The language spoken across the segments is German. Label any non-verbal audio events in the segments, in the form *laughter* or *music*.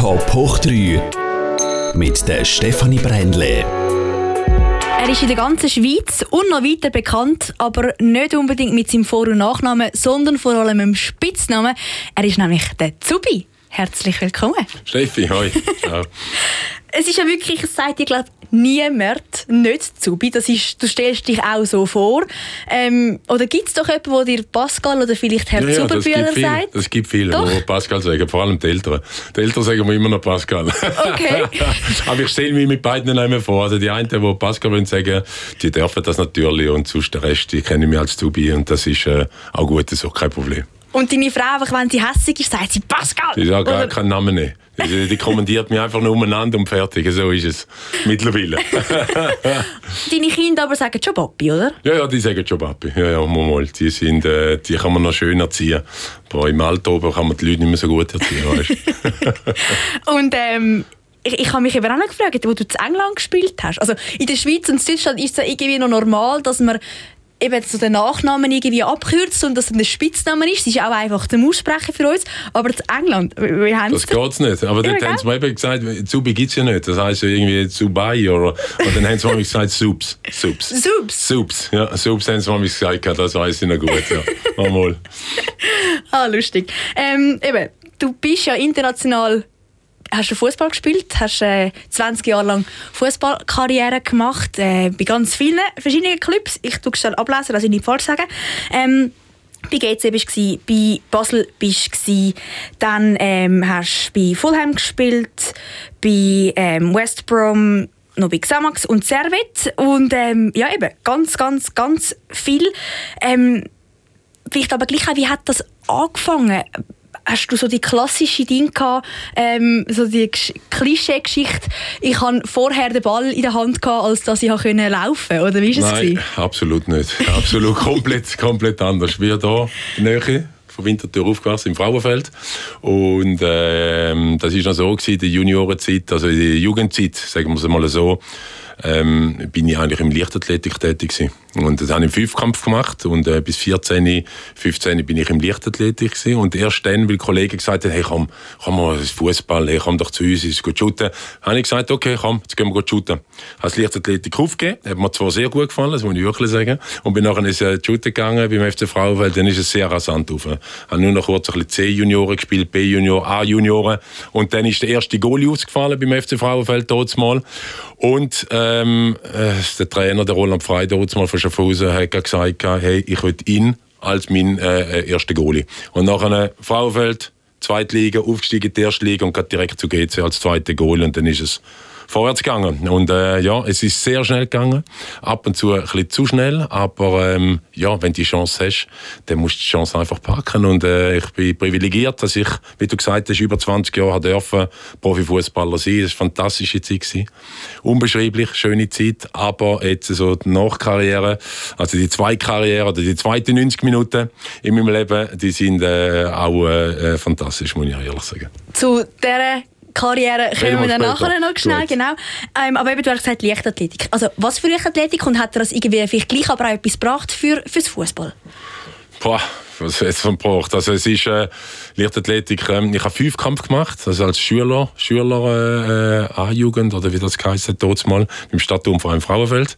Top hoch 3 mit der Stefanie Brändle. Er ist in der ganzen Schweiz und noch weiter bekannt, aber nicht unbedingt mit seinem Vor- und Nachnamen, sondern vor allem mit dem Spitznamen. Er ist nämlich der Zubi. Herzlich willkommen. Steffi, hoi. *laughs* Ciao. Es ist ja wirklich, es sagt dir, glaube niemand nicht Zubi. Das ist, du stellst dich auch so vor. Ähm, oder gibt es doch jemanden, der dir Pascal oder vielleicht Herr Ja, ja, das Zuberbühler gibt viele, sagt? das gibt viele, Doch. die Pascal sagen, vor allem die Eltern. Die Eltern sagen mir immer noch Pascal. Okay. *laughs* Aber ich stelle mich mit beiden mehr vor. Also die einen, die Pascal wollen sagen, die dürfen das natürlich und sonst der Rest, die kennen mich als Zubi und das ist äh, auch gut so, kein Problem. Und deine Frau, einfach, wenn sie hässig ist, sagt sie Pascal. Die sagt gar keinen Namen nicht. Die, die kommandiert mich einfach nur umeinander und fertig. So ist es mittlerweile. *laughs* Deine Kinder aber sagen schon Papi, oder? Ja, ja, die sagen schon Papi. Ja, ja, mal, mal. Die, sind, äh, die kann man noch schön erziehen. Aber im Alter oben kann man die Leute nicht mehr so gut erziehen, weißt *laughs* Und ähm, ich, ich habe mich eben auch noch gefragt, wo du in England gespielt hast. Also in der Schweiz und Deutschland ist es irgendwie noch normal, dass man eben so den Nachnamen irgendwie abkürzt und dass es ein Spitzname ist. Das ist auch einfach zum Aussprechen für uns. Aber in England, wie, haben Das sie geht's nicht. Aber Ja, dort haben sie mir eben gesagt, Zubi gibt's ja nicht. Das heisst ja irgendwie Zubai oder, und dann haben sie mir gesagt Subs. Subs. Subs? Subs. Ja, Subs haben sie mir gesagt, das weiss ich noch gut, ja. Mal, mal. *laughs* Ah, lustig. Ähm, eben, du bist ja international hast du Fußball gespielt, hast äh, 20 Jahre lang Fußballkarriere gemacht, äh, bei ganz vielen verschiedenen Clubs. Ich tue schnell ablesen, also nicht falsch sagen. Ähm, bei GC bist du, bei Basel bist du, dann ähm, hast du bei Fulham gespielt, bei ähm, West Brom, noch bei Xamax und Servet und ähm, ja eben, ganz, ganz, ganz viel. Ähm, vielleicht aber gleich auch, wie hat das angefangen? Hast du so die klassische Ding gehabt, ähm, so die Gesch- Klischee-Geschichte, ich habe vorher den Ball in der Hand gehabt, als dass ich laufen oder wie ist es? Nein, absolut nicht. *laughs* Absolut komplett, komplett anders. Ich bin da in der Nähe von Winterthur aufgewachsen, im Frauenfeld. Und ähm, das war noch so, gewesen, die Juniorenzeit, also in der Jugendzeit, sagen wir es mal so, ähm, bin ich eigentlich im Leichtathletik tätig gewesen. Und das habe ich im Fünfkampf gemacht und äh, bis 14, 15 bin ich im Leichtathletik gewesen. Und erst dann, weil Kollegen gesagt haben, hey komm, komm mal Fußball, hey, komm doch zu uns, es geht shooten, habe ich gesagt, okay, komm, jetzt gehen wir shooten. Habe das Leichtathletik aufgegeben, hat mir zwar sehr gut gefallen, das muss ich wirklich sagen, und bin nachher ins äh, Shooten gegangen beim FC Frauenfeld, dann ist es sehr rasant rauf. Habe nur noch kurz ein bisschen C-Junioren gespielt, B-Junior, A-Junioren und dann ist der erste Goalie ausgefallen beim FC Frauenfeld dort mal und ähm, äh, der Trainer, der Roland Frey, dort mal von Schaffhausen, hat gesagt, hey, ich will ihn als mein äh, erster Goalie. Und nachher Frauenfeld, Zweitliga, aufgestiegen in die erste Liga und geht direkt zu GC als zweiter Goalie und dann ist es vorwärts gegangen. Und äh, ja, es ist sehr schnell gegangen. Ab und zu ein bisschen zu schnell, aber ähm, ja, wenn du die Chance hast, dann musst du die Chance einfach packen. Und äh, ich bin privilegiert, dass ich, wie du gesagt hast, über 20 Jahre dürfen Profifußballer sein. Das war eine fantastische Zeit. Gewesen. Unbeschreiblich, schöne Zeit. Aber jetzt so die Nachkarriere, also die zweite Karriere oder die zweiten 90 Minuten in meinem Leben, die sind äh, auch äh, äh, fantastisch, muss ich ehrlich sagen. Zu dieser Karriere kommen wir dann später. nachher noch schnell, Gut. genau. Ähm, aber eben, du hast gesagt Leichtathletik. Also was für Leichtathletik und hat dir das irgendwie vielleicht gleich aber auch etwas gebracht für, fürs Fußball? Boah, was jetzt von braucht. Also es ist äh, Leichtathletik. Ähm, ich habe Fünfkampf gemacht, also als Schüler, Schüler äh, A-Jugend oder wie das heisst, dort mal im Stadtturmverein Frauenfeld.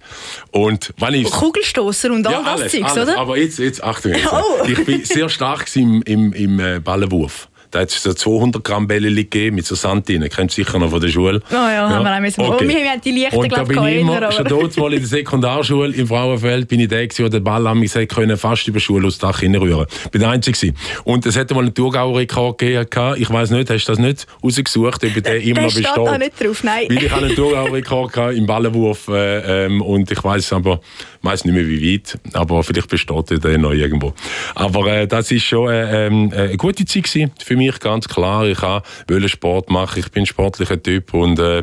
Und wenn ich Kugelstoßer und all ja, das alles, Zeugs, alles. oder? Aber jetzt, jetzt Achtung jetzt. *laughs* Oh. Ich bin sehr stark im, im, im äh, Ballenwurf. Da hat es so 200 Gramm Bälle gegeben mit so Sand drin. Kennst du sicher noch von der Schule. Oh ja, haben wir auch müssen. Oh, wir haben die Lichter, Und da bin ich immer, schon dort mal in der Sekundarschule im Frauenfeld, bin ich der gewesen, der den Ball an mich können fast über Schule aus Dach hinrühren. Bin der Einzige gewesen. Und es hätte mal einen Thurgauer Rekord gegeben. Ich weiß nicht, hast du das nicht rausgesucht, ob der immer Der noch steht besteht? da nicht drauf, nein. Weil ich habe einen Thurgauer Rekord im Ballenwurf äh, ähm, und ich weiß aber, weiß nicht mehr wie weit, aber vielleicht besteht der noch irgendwo. Aber äh, das ist schon äh, ähm, äh, eine gute Zeit gewesen, für mich ganz klar. Ich wollte Sport machen, ich bin ein sportlicher Typ und äh,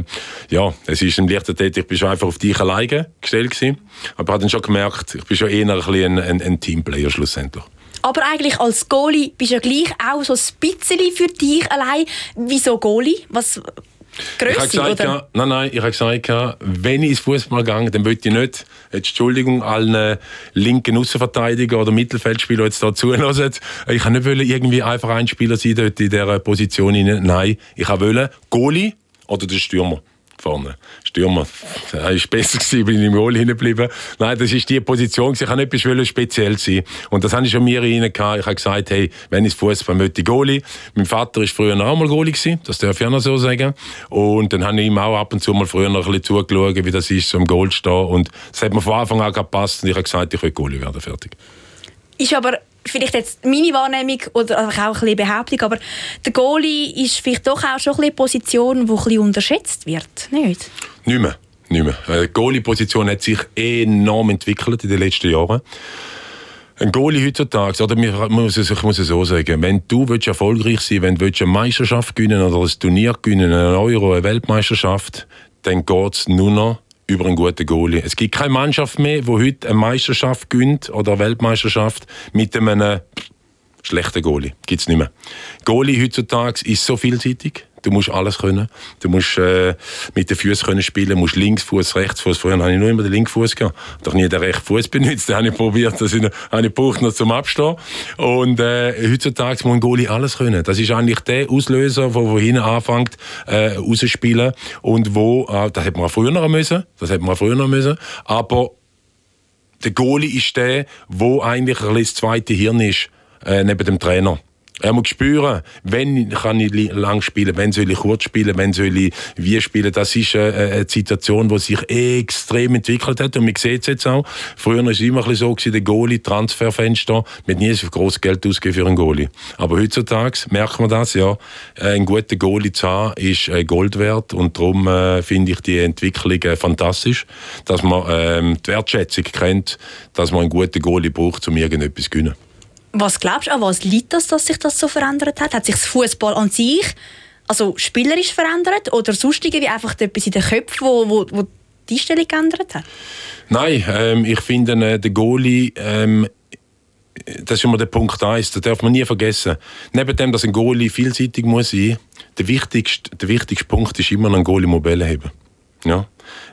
ja, es ist im Leichtathletik, ich bin schon einfach auf dich alleine gestellt gewesen. Aber ich habe dann schon gemerkt, ich bin schon eher ein, ein, ein, ein Teamplayer schlussendlich. Aber eigentlich als Goalie bist du ja gleich auch so ein bisschen für dich allein. Wieso Goalie? Was, Grösse, ich habe gesagt, oder? nein, nein, ich habe gesagt, wenn ich ins Fußball gehe, dann möchte ich nicht, jetzt Entschuldigung, allen linken Außenverteidiger oder Mittelfeldspieler jetzt da *laughs* zulassen. Ich kann nicht wollen, irgendwie einfach ein Spieler sein dort in dieser Position. Nein, ich wollte Goalie oder der Stürmer vorne. Stürmer. Er war besser gewesen, bin ich im Goal hingeblieben. Nein, das ist die Position. Ich wollte etwas speziell sein. Und das habe ich schon mir rein. Ich habe gesagt, hey, wenn ich Fußball möchte, Goalie. Mein Vater war früher auch mal Goalie gewesen. Das darf ich auch noch so sagen. Und dann habe ich ihm auch ab und zu mal früher noch ein bisschen zugeschaut, wie das ist, so im Goal zu stehen. Und das hat mir von Anfang an gepasst. Und ich habe gesagt, ich will Goalie werden. Fertig. Ist aber vielleicht jetzt meine Wahrnehmung oder auch ein bisschen Behauptung, aber der Goalie ist vielleicht doch auch schon ein eine Position, die ein bisschen unterschätzt wird, nicht? Nicht mehr. Nicht mehr. Äh, Die Goalie-Position hat sich enorm entwickelt in den letzten Jahren. Ein Goalie heutzutage, oder mir- muss es- ich muss es so sagen, wenn du erfolgreich sein wenn du willst eine Meisterschaft gewinnen oder ein Turnier gewinnen, einen Euro, eine Weltmeisterschaft, dann geht es nur noch über einen guten Goalie. Es gibt keine Mannschaft mehr, die heute eine Meisterschaft gewinnt oder eine Weltmeisterschaft mit einem schlechten Goalie. Gibt es nicht mehr. Goalie heutzutage ist so vielseitig. Du musst alles können. Du musst äh, mit den Füßen können spielen, musst Linksfuß, Rechtsfuß. Früher habe ich nur immer den Linksfuß gehabt. Doch nie den rechten Fuß *laughs* benutzt. Den habe ich probiert, das habe ich gebraucht noch zum Abstehen. Und äh, heutzutage muss ein Goalie alles können. Das ist eigentlich der Auslöser, wo, wo hinten anfängt, äh, rausspielen. Und wo, äh, das hätte man früher noch müssen. Das hätte man früher noch müssen. Aber der Goalie ist der, wo eigentlich das zweite Hirn ist, äh, neben dem Trainer. Er muss spüren, wenn kann ich lang spielen, wenn soll ich kurz spielen, wenn soll ich wie spielen. Das ist äh, eine Situation, die sich extrem entwickelt hat und man sieht es jetzt auch. Früher war es immer ein so, der Goalie, Transferfenster, man hat nie so großes Geld ausgegeben für einen Goalie. Aber heutzutage merkt man das, ja, äh, ein guter Goalie zu haben, ist äh, Gold wert und darum äh, finde ich die Entwicklung äh, fantastisch, dass man ähm, die Wertschätzung kennt, dass man einen guten Goalie braucht, um irgendetwas zu gewinnen. Was glaubst du, an was liegt das, dass sich das so verändert hat? Hat sich das Fußball an sich, also spielerisch verändert oder sonst irgendwie einfach etwas in den Köpfen, wo, wo, wo die Einstellung geändert hat? Nein, ähm, ich finde, äh, der Goalie, ähm, das ist immer der Punkt 1, das darf man nie vergessen. Neben dem, dass ein Goalie vielseitig muss sein, der wichtigste, der wichtigste Punkt ist immer, ein Goalie muss Bälle haben. Ja.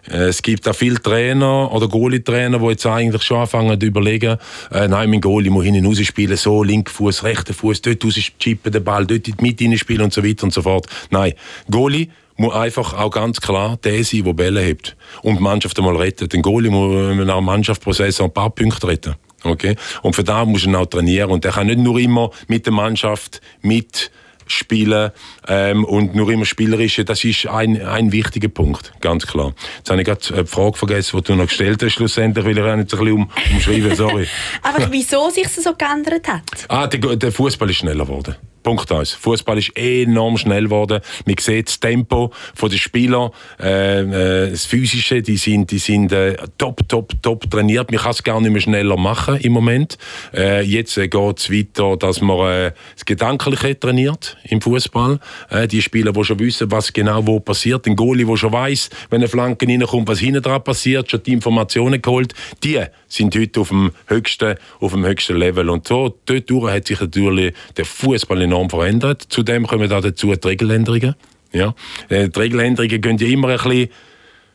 Äh, Es gibt auch viele Trainer oder Goalie-Trainer, die jetzt eigentlich schon anfangen zu überlegen, äh, nein, mein Goalie muss hinten raus spielen, so, linker Fuß, rechter Fuß, dort raus chippen, den Ball, dort in die spielen und so weiter und so fort. Nein, Goalie muss einfach auch ganz klar der sein, der Bälle hebt und die Mannschaft einmal rettet. Ein Goalie muss nach dem Mannschaftsprozess ein paar Punkte retten. Okay? Und für das muss er auch trainieren. Und er kann nicht nur immer mit der Mannschaft mit spielen ähm, und nur immer spielerische, das ist ein, ein wichtiger Punkt, ganz klar. Jetzt habe ich gerade die Frage vergessen, die du noch gestellt hast, schlussendlich, weil ich auch nicht ein bisschen um, umschreiben, sorry. *laughs* Einfach wieso sich das so geändert hat? Ah, der, der Fußball ist schneller geworden. Punkt eins. Fußball ist enorm schnell geworden. Man sieht das Tempo der Spieler, äh, äh, das Physische, die sind, die sind äh, top, top, top trainiert. Man kann es gar nicht mehr schneller machen im Moment. Äh, jetzt äh, geht es weiter, dass man äh, das Gedankliche trainiert im Fußball. Äh, die Spieler, die schon wissen, was genau wo passiert. Ein Goalie, der schon weiß, wenn eine Flanke reinkommt, was hinten dran passiert, schon die Informationen geholt. Die sind heute auf dem höchsten, auf dem höchsten Level. Und so, dort hat sich natürlich der Fußball enorm verändert. Zudem kommen da dazu die Regeländerungen. Ja. Äh, Die Regeländerungen gehen ja immer ein bisschen,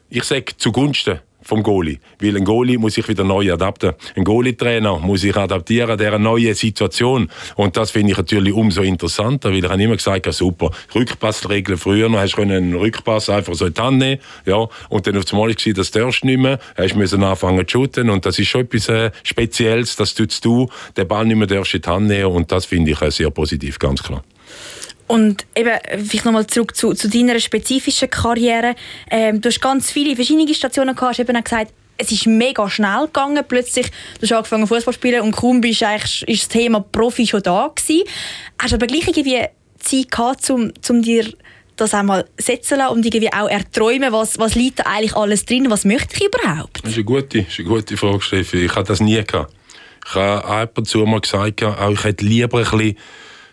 ich sage, zugunsten vom Goalie. Weil ein Goalie muss sich wieder neu adaptieren. Ein Goalie-Trainer muss sich adaptieren an dieser neuen Situation. Und das finde ich natürlich umso interessanter, weil ich habe immer gesagt, ja, super, Rückpassregeln früher noch, hast du einen Rückpass einfach so in die Hand nehmen, ja, und dann auf einmal war das darfst du nicht mehr, hast müssen anfangen zu shooten und das ist schon etwas äh, Spezielles, du jetzt du den Ball nicht mehr darfst in die Hand nehmen und das finde ich äh, sehr positiv, ganz klar. Und eben, vielleicht nochmal zurück zu, zu deiner spezifischen Karriere. Ähm, du hast ganz viele verschiedene Stationen gehabt, hast eben auch gesagt, es ist mega schnell gegangen. Plötzlich, du hast angefangen Fußball zu spielen und kaum bist eigentlich, ist das Thema Profi schon da gewesen. Hast aber gleich irgendwie Zeit gehabt, um, um dir das einmal setzen lassen und irgendwie auch erträumen, was, was liegt da eigentlich alles drin, was möchte ich überhaupt? Das ist eine gute, ist eine gute Frage, Steffi. Ich habe das nie gehabt. Ich habe ab und zu mal gesagt, auch ich hätte lieber ein bisschen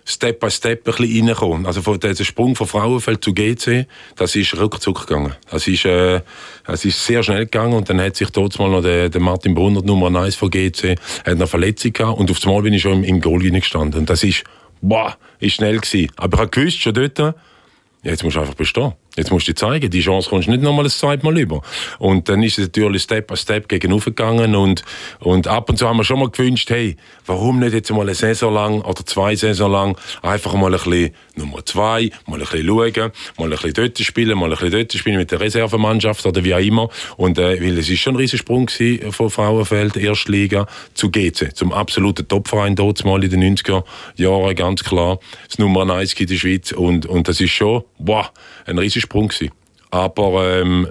Step by Step ein bisschen reinkommen. Also von dieser Sprung von Frauenfeld zu GC, das ist ruckzuck gegangen. Das ist, äh, das ist sehr schnell gegangen und dann hat sich dort mal noch der, der Martin Brunner, Nummer 1 von GC, hat eine Verletzung gehabt und auf einmal bin ich schon im, im Goal gestanden. Und das ist, boah, ist schnell gewesen. Aber ich habe gewusst, schon dort, jetzt musst du einfach bestehen. Jetzt musst du zeigen, die Chance kommst du nicht nochmal ein zweites Mal über. Und dann ist es natürlich Step by Step gegen gegangen und, und ab und zu haben wir schon mal gewünscht, hey, warum nicht jetzt mal eine Saison lang oder zwei Saison lang einfach mal ein bisschen Nummer zwei, mal ein bisschen schauen, mal ein bisschen dort spielen, mal ein bisschen dort spielen mit der Reservemannschaft oder wie auch immer. Und äh, weil es ist schon ein Riesensprung von Frauenfeld, Erstliga zu GC, zum absoluten Topverein dort mal in den 90er Jahren, ganz klar. Das Nummer 1 in der Schweiz und, und das ist schon, wow, ein Riesensprung Sprung gewesen. Aber ähm,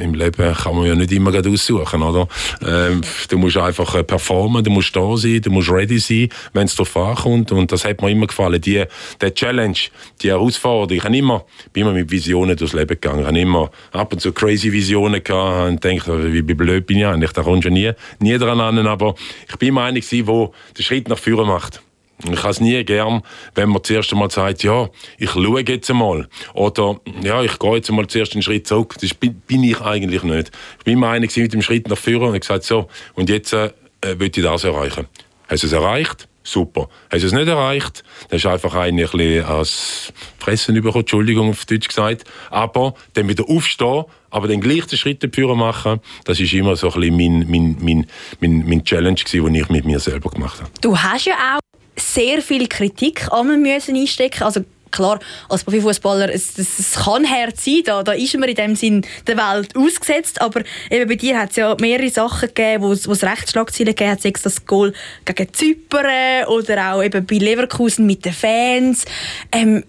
im Leben kann man ja nicht immer aussuchen, oder? Ähm, du musst einfach äh, performen, du musst da sein, du musst ready sein, wenn es darauf ankommt. Und das hat mir immer gefallen. Die, der Challenge, die Herausforderung. Ich immer, bin immer mit Visionen durchs Leben gegangen. Ich habe immer ab und zu crazy Visionen gehabt und denke, wie blöd bin ich eigentlich? Da kommst du nie, nie dran an. Aber ich bin immer einer der den Schritt nach vorne macht. Ich habe es nie gern, wenn man zuerst einmal sagt, ja, ich schaue jetzt einmal. Oder, ja, ich gehe jetzt einmal zuerst einen Schritt zurück. Das bin, ich eigentlich nicht. Ich bin immer einer mit dem Schritt nach vorne und habe gesagt, so, und jetzt äh, will ich das erreichen. Hast du es erreicht? Super. Hast du es nicht erreicht? Dann ist einfach ein bisschen als Fressen bekommen, Entschuldigung auf Deutsch gesagt. Aber dann wieder aufstehen, aber den gleichen Schritt dafür machen, das ist immer so ein bisschen mein, mein, mein, mein, mein Challenge gewesen, den ich mit mir selber gemacht habe. Du hast ja auch sehr viel Kritik an müssen einstecken. Also klar, als Profifußballer, es, es, es, kann hart sein, da, da ist man in dem Sinn der Welt ausgesetzt, aber eben bei dir hat es ja mehrere Sachen gegeben, wo es Rechtsschlagzeilen gegeben hat, sei es das Goal gegen Zypern oder auch eben bei Leverkusen mit den Fans. Ähm,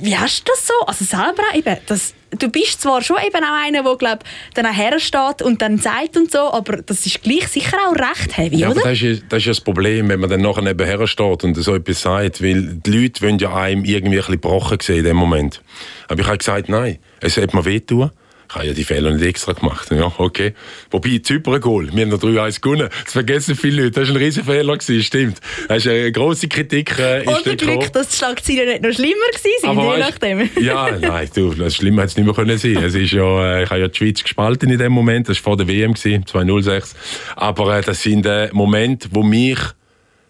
wie hast du das so? Also selber eben, das, du bist zwar schon eben auch einer, der glaub, dann auch hersteht und dann sagt und so, aber das ist gleich sicher auch recht heavy, ja, oder? das ist, das ist das Problem, wenn man dann nachher neben hersteht und so etwas sagt, weil die Leute wollen ja einem irgendwie ein bisschen gebrochen sehen in dem Moment. Aber ich habe gesagt, nein, es sollte mir wehtun ich habe ja die Fehler nicht extra gemacht. Ja, okay. Wobei, Zypern-Goal, wir haben noch 3-1 gewonnen. Das vergessen viele Leute. Das war ein riesen Fehler, stimmt. Das ist eine grosse Kritik. Äh, Oder Glück, dass die Schlagzeilen nicht noch schlimmer waren, je nachdem. *laughs* ja, nein, du, das Schlimme hätte es nicht mehr können sein es ist ja, äh, Ich habe ja die Schweiz gespalten in dem Moment. Das war vor der WM, 2006. Aber äh, das sind äh, Momente, die mich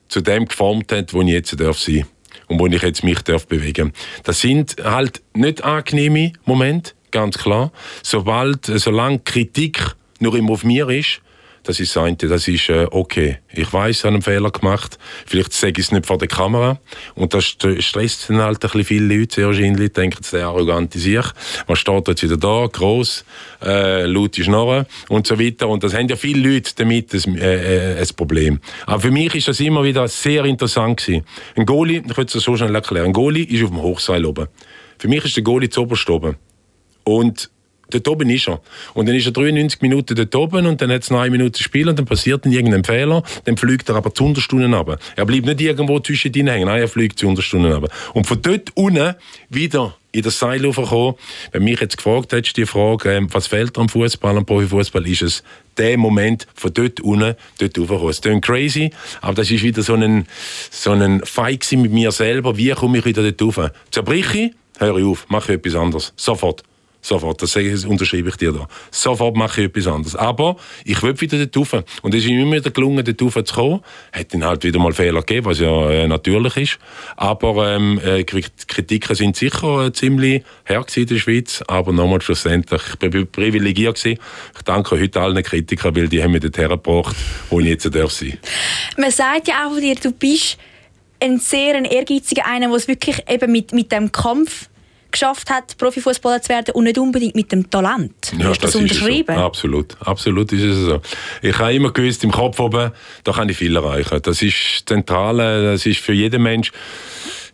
zu dem geformt haben, wo ich jetzt darf sein und wo ich jetzt mich darf bewegen Das sind halt nicht angenehme Momente, ganz klar. Sobald, solange Kritik nur immer auf mir ist, das ist das das ist äh, okay. Ich weiß, ich habe einen Fehler gemacht. Vielleicht sage ich es nicht vor der Kamera. Und das stresst dann halt ein bisschen viele Leute sehr wahrscheinlich. Denken, der arrogante sich. Was steht jetzt wieder da? Gross, äh, laute Schnorren und so weiter. Und das haben ja viele Leute damit ein, äh, äh, ein Problem. Aber für mich ist das immer wieder sehr interessant gewesen. Ein Goalie, ich würde es so schnell erklären, ein Goalie ist auf dem Hochseil oben. Für mich ist der Goalie zu oben. Und dort oben ist er. Und dann ist er 93 Minuten dort oben und dann hat es noch eine Minute Spiel und dann passiert dann irgendein Fehler, dann fliegt er aber zu Unterstunden runter. Er bleibt nicht irgendwo zwischen denen hängen, nein, er fliegt zu Unterstunden runter. Und von dort unten wieder in das Seil gekommen. Wenn mich jetzt gefragt hättest, die Frage, ähm, was fehlt am Fußball, am Profifußball, ist es der Moment von dort unten, dort raufgekommen. Es klingt crazy, aber das ist wieder so ein, so ein Fight mit mir selber. Wie komme ich wieder dort rauf? Zerbrich ich, höre ich auf, mache ich etwas anderes. Sofort. Sofort, das unterschreibe ich dir da. Sofort mache ich etwas anderes. Aber ich will wieder dort rauf. Und es ist immer wieder gelungen, dort rauf zu kommen. Hat dann halt wieder mal Fehler gegeben, was ja äh, natürlich ist. Aber ähm, äh, Kritiken sind sicher äh, ziemlich hart in der Schweiz. Aber nochmal schlussendlich, ich bin privilegiert gewesen. Ich danke heute allen Kritikern, weil die haben mich dort hergebracht, wo ich jetzt darf sein. Man sagt ja auch von dir, du bist ein sehr ein ehrgeiziger einer, der es wirklich eben mit, mit dem Kampf geschafft hat, Profifußballer zu werden und nicht unbedingt mit dem Talent. Ja, Hast das, das unterschrieben? So. Absolut, absolut ist es so. Ich habe immer gewusst, im Kopf oben, da kann ich viel erreichen. Das ist zentral, das ist für jeden Mensch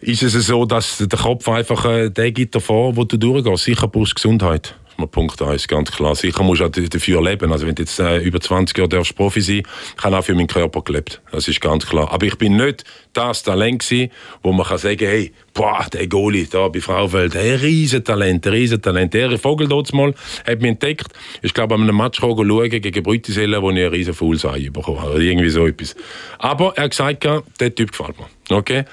ist es so, dass der Kopf einfach äh, der gibt davor, wo du durchgehst. Sicher brauchst Gesundheit mal Punkt 1, ganz klar. Sicher musst du auch dafür leben. Also wenn du jetzt äh, über 20 Jahre darfst Profi sein ich habe auch für meinen Körper gelebt. Das ist ganz klar. Aber ich bin nicht das Talent gewesen, wo man kann sagen, hey, boah, der Goalie da bei Fraufeld, hey, Riesentalent, Riesentalent. Der Vogel dort mal hat mich entdeckt. Ich glaube, an einem Match schauen gegen Brütiselle, wo ich einen riesen Fullsei bekommen habe. Irgendwie so etwas. Aber er hat gesagt, der Typ gefällt mir. Okay?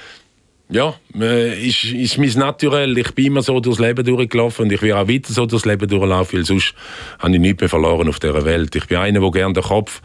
Ja, äh, ist, ist mein Naturell. Ich bin immer so durchs Leben durchgelaufen und ich will auch weiter so durchs Leben durchlaufen, weil sonst habe ich nichts mehr verloren auf dieser Welt. Ich bin einer, der gerne den Kopf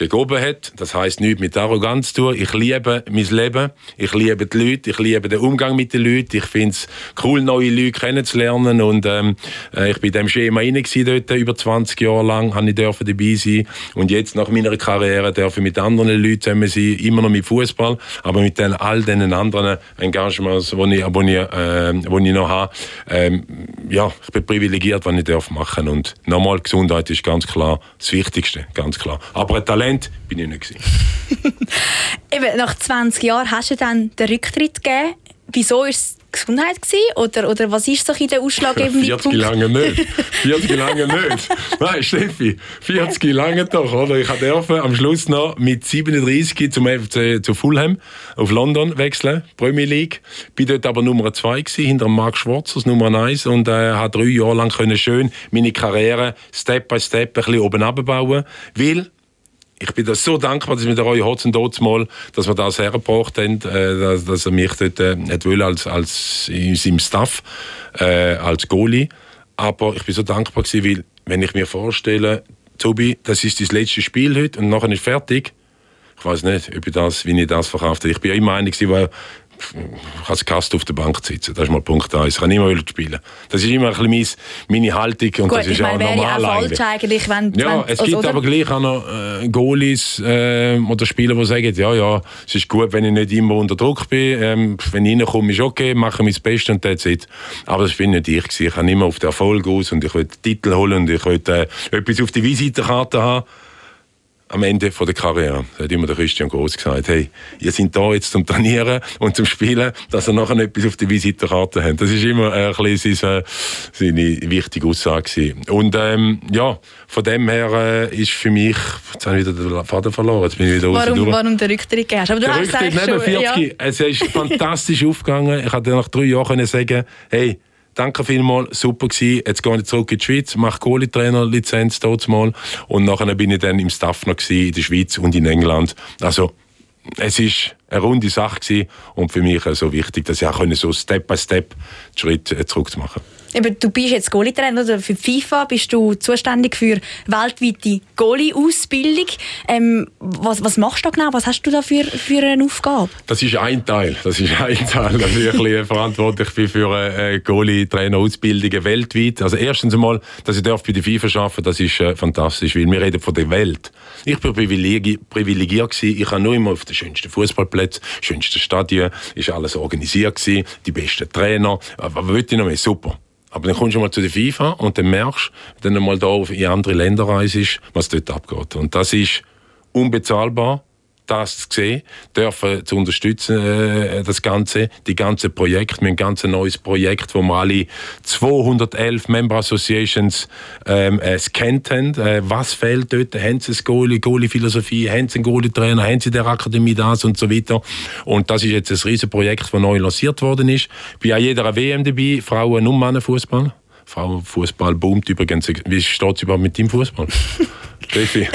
gegen oben hat. Das heißt nichts mit Arroganz zu tun. Ich liebe mein Leben. Ich liebe die Leute. Ich liebe den Umgang mit den Leuten. Ich finde es cool, neue Leute kennenzulernen. Und ähm, äh, ich bin in dem Schema rein dort, über 20 Jahre lang, habe ich dabei sein. Und jetzt, nach meiner Karriere, darf ich mit anderen Leuten zusammen sein. Immer noch mit Fußball, aber mit den, all den anderen Engagements, die ich, wo ich, äh, wo ich noch habe. Ähm, ja, ich bin privilegiert, was ich darf machen. Und nochmal, Gesundheit ist ganz klar das Wichtigste, ganz klar. Aber ein Talent Talent bin ich nicht. *laughs* Eben, nach 20 Jahren hast du dann den Rücktritt gegeben. Wieso ist es Gesundheit gewesen? Oder, oder was ist so in der ausschlaggebende *laughs* 40 Punkt? lange nicht. *laughs* 40 lange nicht. Nein, Steffi, 40 lange doch, oder? Ich durfte am Schluss noch mit 37 zum FC zu Fulham auf London wechseln, Premier League. Bin dort aber Nummer 2 gewesen, hinter Marc Schwarz Nummer 1 und äh, habe drei Jahre lang können schön meine Karriere Step by Step ein bisschen oben abbauen, weil ich bin das so dankbar, dass wir der Roy Hodgson dort mal, dass wir das hergebracht haben, äh, dass, dass, er mich dort äh, will als, als in seinem Staff, äh, als Goalie. Aber ich bin so dankbar gewesen, weil, wenn ich mir vorstelle, Tobi, das ist das letzte Spiel heute und nachher ist fertig. Ich weiß nicht, ob ich das, wie ich das verkauft habe. Ich bin immer einer, ich als Gast auf der Bank sitzen. Das ist mal Punkt 1. Ich kann immer spielen. Das ist immer ein bisschen meine Haltung und Gut, das ist ich meine, auch normal auch falsch eigentlich, wenn, Ja, wenn, es also, gibt oder? aber gleich auch noch äh, Goalies äh, oder Spieler, die sagen, ja, ja, es ist gut, wenn ich nicht immer unter Druck bin. Ähm, wenn ich reinkomme, ist okay, mache mein Bestes und that's it. Aber das bin nicht ich. Gewesen. Ich habe immer auf den Erfolg aus und ich will Titel holen und ich will äh, etwas auf die Visitenkarte haben am Ende von der Karriere. Da hat immer der Christian Groß gesagt, hey, ihr seid da jetzt zum Trainieren und zum Spielen, dass ihr nachher etwas auf der Visitenkarte habt. Das ist immer äh, ein bisschen seine, seine wichtige Aussage gewesen. Und ähm, ja, von dem her äh, ist für mich, jetzt habe ich wieder den Faden verloren, jetzt bin ich wieder warum, warum der Rücktritt gehst. Aber du der hast Rücktritt neben schon, 40, ja. es ist fantastisch *laughs* aufgegangen. Ich konnte nach drei Jahren sagen, hey, Danke vielmals, super gewesen. Jetzt gehe ich zurück in die Schweiz, mache Goalie-Trainer-Lizenz dort mal und nachher bin ich dann im Staff noch gewesen, in der Schweiz und in England. Also es ist eine runde Sache gewesen und für mich so wichtig, dass ich auch so Step by Step Schritt äh, zurück zu machen. Eben, du bist jetzt Goalie-Trainer oder für FIFA bist du zuständig für weltweite Goalie-Ausbildung. Ähm, was, was machst du da genau? Was hast du da für, für eine Aufgabe? Das ist ein Teil. Das ist ein Teil, dass ich ein verantwortlich bin für äh, Goalie-Trainer-Ausbildungen weltweit. Also erstens einmal, dass ich darf bei der FIFA arbeiten, das ist äh, fantastisch, weil wir reden von der Welt. Ich bin privilegi privilegiert gewesen. Ich habe nur immer auf den schönsten Fußballplätzen, schönsten Stadien, ist alles organisiert gewesen, die besten Trainer. Was will ich noch mehr? Super. Aber dann kommst du mal zu der FIFA und dann merkst du, wenn du mal da in andere Länder reist, was dort abgeht. Und das ist unbezahlbar, das zu sehen, dürfen zu unterstützen, äh, das Ganze, die ganze Projekt. Wir haben ein ganz neues Projekt, wo wir alle 211 Member Associations ähm, äh, scannt haben. Äh, was fehlt dort? Haben sie eine Goalie, Goalie-Philosophie? Haben sie einen Goalie-Trainer? Haben sie in der Akademie das und so weiter? Und das ist jetzt ein riesiges Projekt, das neu lanciert worden ist. Bei jeder WM dabei, Frauen- und Männerfußball. Frauenfußball boomt übrigens. Wie steht es überhaupt mit dem Fußball? *laughs* Steffi,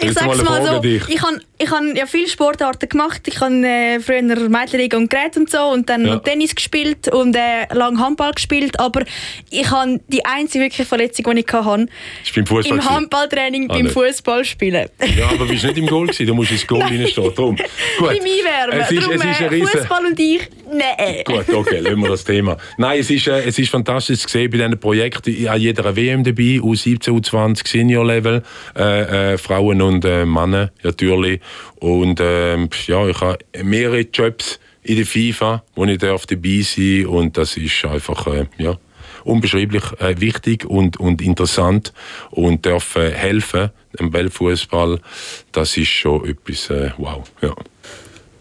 Ich sag's mal so, dich. ich habe ich hab ja viele Sportarten gemacht. Ich habe äh, früher Mädchenliga und Gerät und so und dann Ja. Tennis gespielt und äh, lang Handball gespielt. Aber ich habe die einzige wirkliche Verletzung, die ich hatte, Ist beim Fußball im. Handballtraining Ah, beim. Fußballspielen. Ja, aber du bist nicht im Goal gewesen, du musst ins Goal *laughs* reinstehen. Drum. Gut. Einwärmen. Es ist, Darum, es ist äh, riesen... Fußball und ich, nein. Gut, okay, lassen wir das Thema. Nein, es ist, äh, es ist fantastisch zu sehen bei diesen Projekten. An jeder WM dabei, U17, U20, Senior-Level, äh, äh, Frauen und äh, Männer natürlich. Und ähm, ja, ich habe mehrere Jobs in der FIFA, wo ich darf dabei sein und das ist einfach, äh, ja, unbeschreiblich äh, wichtig und, und interessant und dürfen helfen im Weltfußball. Das ist schon etwas, äh, wow, ja.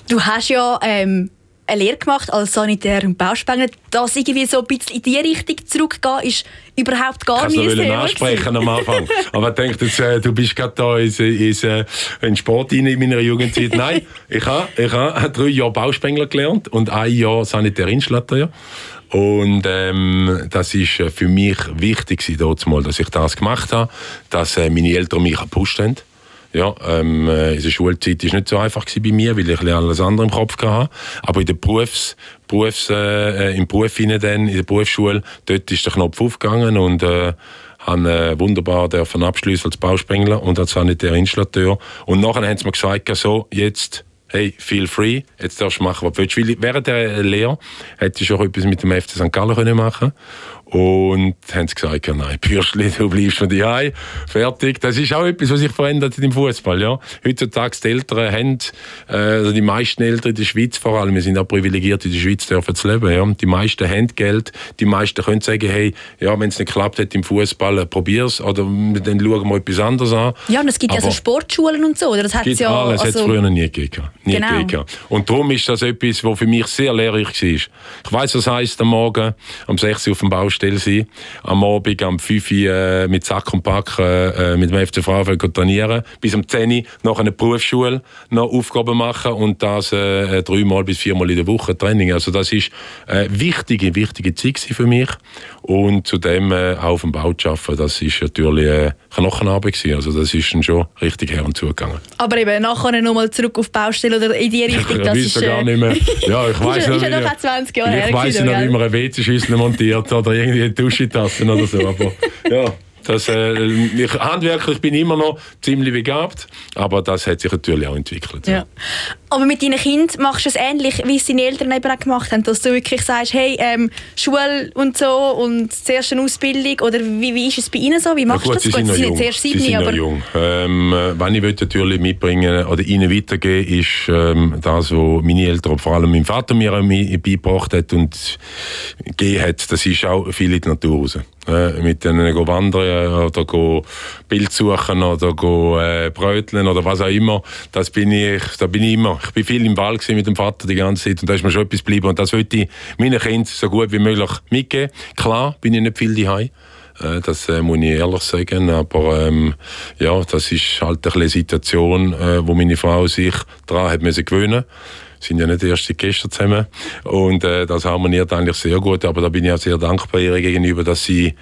Du hast ja ähm, eine Lehre gemacht als Sanitär- und Bauspengler. Das irgendwie so ein bisschen in die Richtung zurückgehen, ist überhaupt gar nicht du Thema ansprechen am Anfang. *laughs* Aber ich denke, jetzt, äh, du bist gerade da in, in, in, Sport rein in meiner Jugendzeit. Nein, ich habe ich ha drei Jahre Bauspengler gelernt und ein Jahr Sanitärinstallateur. Und ähm, das ist äh, für mich wichtig dass ich das gemacht habe, dass äh, meine Eltern mich gepusht haben. Ja, ähm, äh, in der Schulzeit war nicht so einfach bei mir, weil ich alles andere im Kopf hatte. Aber in der Berufs, Berufs, äh, im Beruf dann, in der Berufsschule, dort ist der Knopf aufgegangen und äh, habe äh, wunderbar dürfen abschließen als Bauspengler und als sanitärer Installateur. Und nachher haben sie mir gesagt, so, jetzt hey, feel free, jetzt darfst du machen, was du willst. Weil während der Lehre hätte ich auch etwas mit dem FC St. Gallen können machen und haben sie gesagt, ja, nein, Bürschli, du bleibst von dir fertig. Das ist auch etwas, was sich verändert im Fußball. Ja. Heutzutage die Eltern haben, äh, also die meisten Eltern in der Schweiz vor allem, wir sind auch privilegiert in der Schweiz dürfen zu leben. Ja. Die meisten haben Geld, die meisten können sagen, hey, ja, wenn es nicht klappt hat im Fußball, äh, probier's oder dann schauen wir etwas anderes an. Ja, und es gibt ja so Sportschulen und so, oder? Das hat's ja alles, also, hat es früher noch nie gegeben. Nie genau. gegeben. Und darum ist das etwas, was für mich sehr lehrreich war. Ich weiss, was heisst am Morgen um 6 Uhr auf dem Baustelle sein, am Abend um 5 Uhr äh, mit Sack und Pack äh, mit dem FC Frauenfeld trainieren, bis um 10 Uhr nach einer Berufsschule noch Aufgaben machen und das äh, dreimal bis viermal in der Woche Training. Also das ist eine wichtige, wichtige Zeit für mich und zudem äh, auch auf dem Bau zu arbeiten, das ist natürlich äh, Knochenarbeit gewesen. Also das ist dann schon richtig her und zugegangen. Aber eben nachher nochmal zurück auf die Baustelle oder in die *laughs* Richtung, das ist... gar nicht mehr. Ja, ich *laughs* weiss ist, ist ja noch 20 Jahre Ich weiss noch, wie man eine WC-Schüssel montiert oder irgendwie Duschentassen oder so, aber ja... Das, äh, ich, handwerklich bin ich immer noch ziemlich begabt, aber das hat sich natürlich auch entwickelt. Ja. Aber mit deinen Kindern machst du es ähnlich, wie es deine Eltern eben auch gemacht haben, dass du wirklich sagst, hey, ähm, Schule und so und zuerst eine Ausbildung oder wie, wie ist es bei ihnen so? Wie machst ja, gut, du das? Sie gut, sind, sie sind sie sind noch jung. Ähm, was ich natürlich mitbringen oder ihnen weitergeben ist ähm, das, was meine Eltern, vor allem mein Vater mir beigebracht hat und gegeben hat, das ist auch viel in die Natur raus. Äh, mit denen go wandern oder go Bild suchen oder go äh, bröteln oder was auch immer. Das bin ich, da bin ich immer. Ich bin viel im Wald mit dem Vater die ganze Zeit und da ist mir schon etwas geblieben und das wollte ich meinen Kindern so gut wie möglich mitgeben. Klar bin ich nicht viel daheim. Äh, das äh, muss ich ehrlich sagen. Aber ähm, ja, das ist halt eine Situation, äh, wo meine Frau sich daran hat gewöhnen sind ja nicht erst seit gestern zusammen. Und äh, das harmoniert eigentlich sehr gut. Aber da bin ich auch sehr dankbar ihr gegenüber, dass sie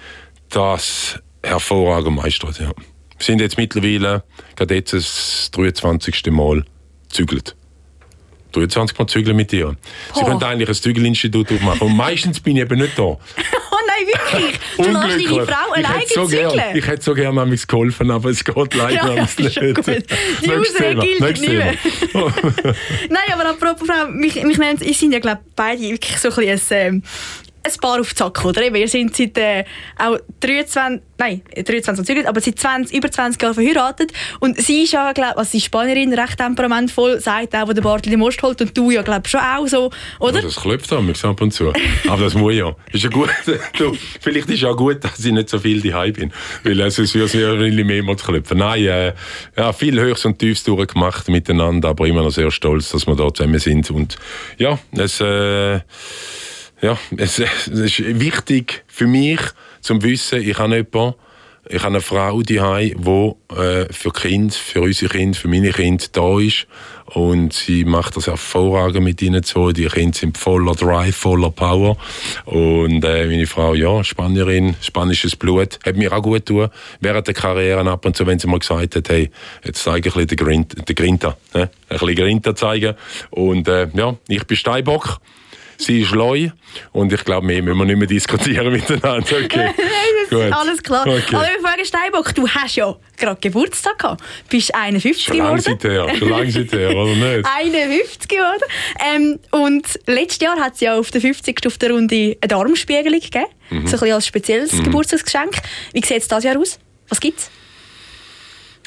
das hervorragend meistert. Ja. Wir sind jetzt mittlerweile, gerade jetzt das 23. Mal zügelt. 23 Mal zügeln mit dir. Sie können eigentlich ein Zügelinstitut aufmachen. Und meistens bin ich eben nicht da. Nein, wirklich. Du lässt deine Frau alleine so zügeln. ich hätte so gerne nämlich geholfen, aber es geht leider ja, ja, nicht. Schon gut. Die Ausrede gilt nicht mehr. *laughs* nein, aber apropos Frau, mich, mich nennt, ich sind ja glaube beide wirklich so ein bisschen ein, ähm, ein Paar auf Zack, oder? Wir sind seit äh, auch 23, nein, 23 Zügel, aber seit 20, über 20 Jahren verheiratet. Und sie ist ja, glaube also ist Spanierin, recht temperamentvoll, sagt auch, wo der Bartel die Most holt. Und du ja, glaube schon auch so, oder? Ja, das klopft an mich ab und zu. aber das muss ja. Ist ja gut. *laughs* du, vielleicht ist ja gut, dass ich nicht so viel daheim bin. Weil es ist ja sehr viel mehr zu klopfen. Nein, äh, ja, viel Höchst und Tiefs durchgemacht miteinander, aber immer noch sehr stolz, dass wir da zusammen sind. Und ja, es... Äh, ja, es, es ist wichtig für mich, zum Wissen, ich habe jemanden, ich habe eine Frau die die äh, für Kind, für unsere Kinder, für meine Kinder da ist. Und sie macht das hervorragend mit ihnen so. Die Kinder sind voller Drive, voller Power. Und äh, meine Frau, ja, Spanierin, spanisches Blut, hat mir auch gut getan. Während der Karriere ab und zu, wenn sie mal gesagt hat, hey, jetzt zeige ich ein bisschen den Grinta, ne? ein bisschen Grinta zeigen. Und äh, ja, ich bin Steinbock sie ist leu und ich glaube, mehr müssen wir nicht mehr diskutieren *laughs* miteinander. Okay. *laughs* Gut. Alles klar. Okay. Aber wir fragen Steinbock, du hast ja gerade Geburtstag gehabt. Bist 51 schon geworden. Seither, schon lange seither, oder nicht? *laughs* 51 geworden. Ähm, und letztes Jahr hat es ja auf der 50. auf der Runde eine Darmspiegelung gegeben. Mhm. So ein bisschen als spezielles mhm. Geburtstagsgeschenk. Wie sieht es dieses Jahr aus? Was gibt's?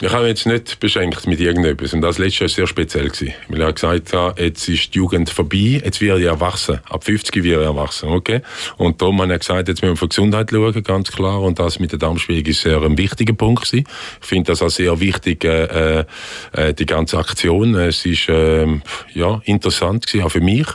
Ich habe jetzt nicht beschenkt mit irgendetwas. Und das letzte Jahr war sehr speziell. Gewesen, weil ich gesagt habe, jetzt ist die Jugend vorbei, jetzt werde ich erwachsen. Ab 50 werde ich erwachsen. Okay? Und darum habe ich gesagt, jetzt müssen wir auf die Gesundheit schauen, ganz klar. Und das mit der Darmspiegelung ist sehr ein wichtiger Punkt. Gewesen. Ich finde das auch sehr wichtig, äh, äh, die ganze Aktion. Es ist äh, ja, interessant gewesen, auch für mich.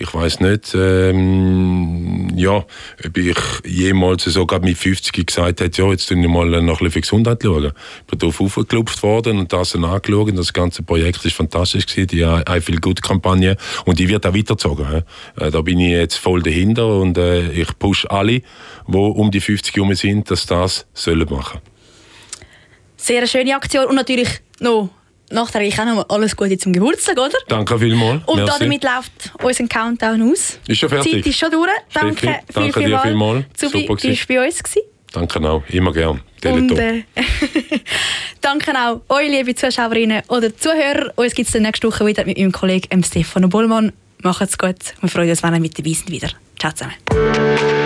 Ich weiß nicht, ähm, ja, ob ich jemals sogar mit 50 gesagt hätte, ja, jetzt tun wir mal noch ein für Gesundheit schauen. Ich bin darauf aufgeklopft worden und das angeschaut. Das ganze Projekt ist fantastisch gewesen, die I Feel Good Kampagne. Und die wird auch weitergezogen. Äh, da bin ich jetzt voll dahinter und äh, ich push alle, die um die 50 herum sind, dass das sollen machen. Sehr schöne Aktion und natürlich noch nachträglich auch nochmal alles Gute zum Geburtstag, oder? Danke vielmals. Und Merci. damit läuft unser Countdown aus. Ist schon fertig. Die Zeit ist schon durch. Danke, Danke viel, dir vielmals. Zubi, Super du bei uns. Gewesen. Danke auch, immer gern. Teleton. Und, äh, *laughs* danke auch euch, liebe Zuschauerinnen oder Zuhörer. Uns gibt es nächste Woche wieder mit meinem Kollegen Stefano Bollmann. Macht's gut. Wir freuen uns, wenn ihr mit dabei seid. Ciao zusammen.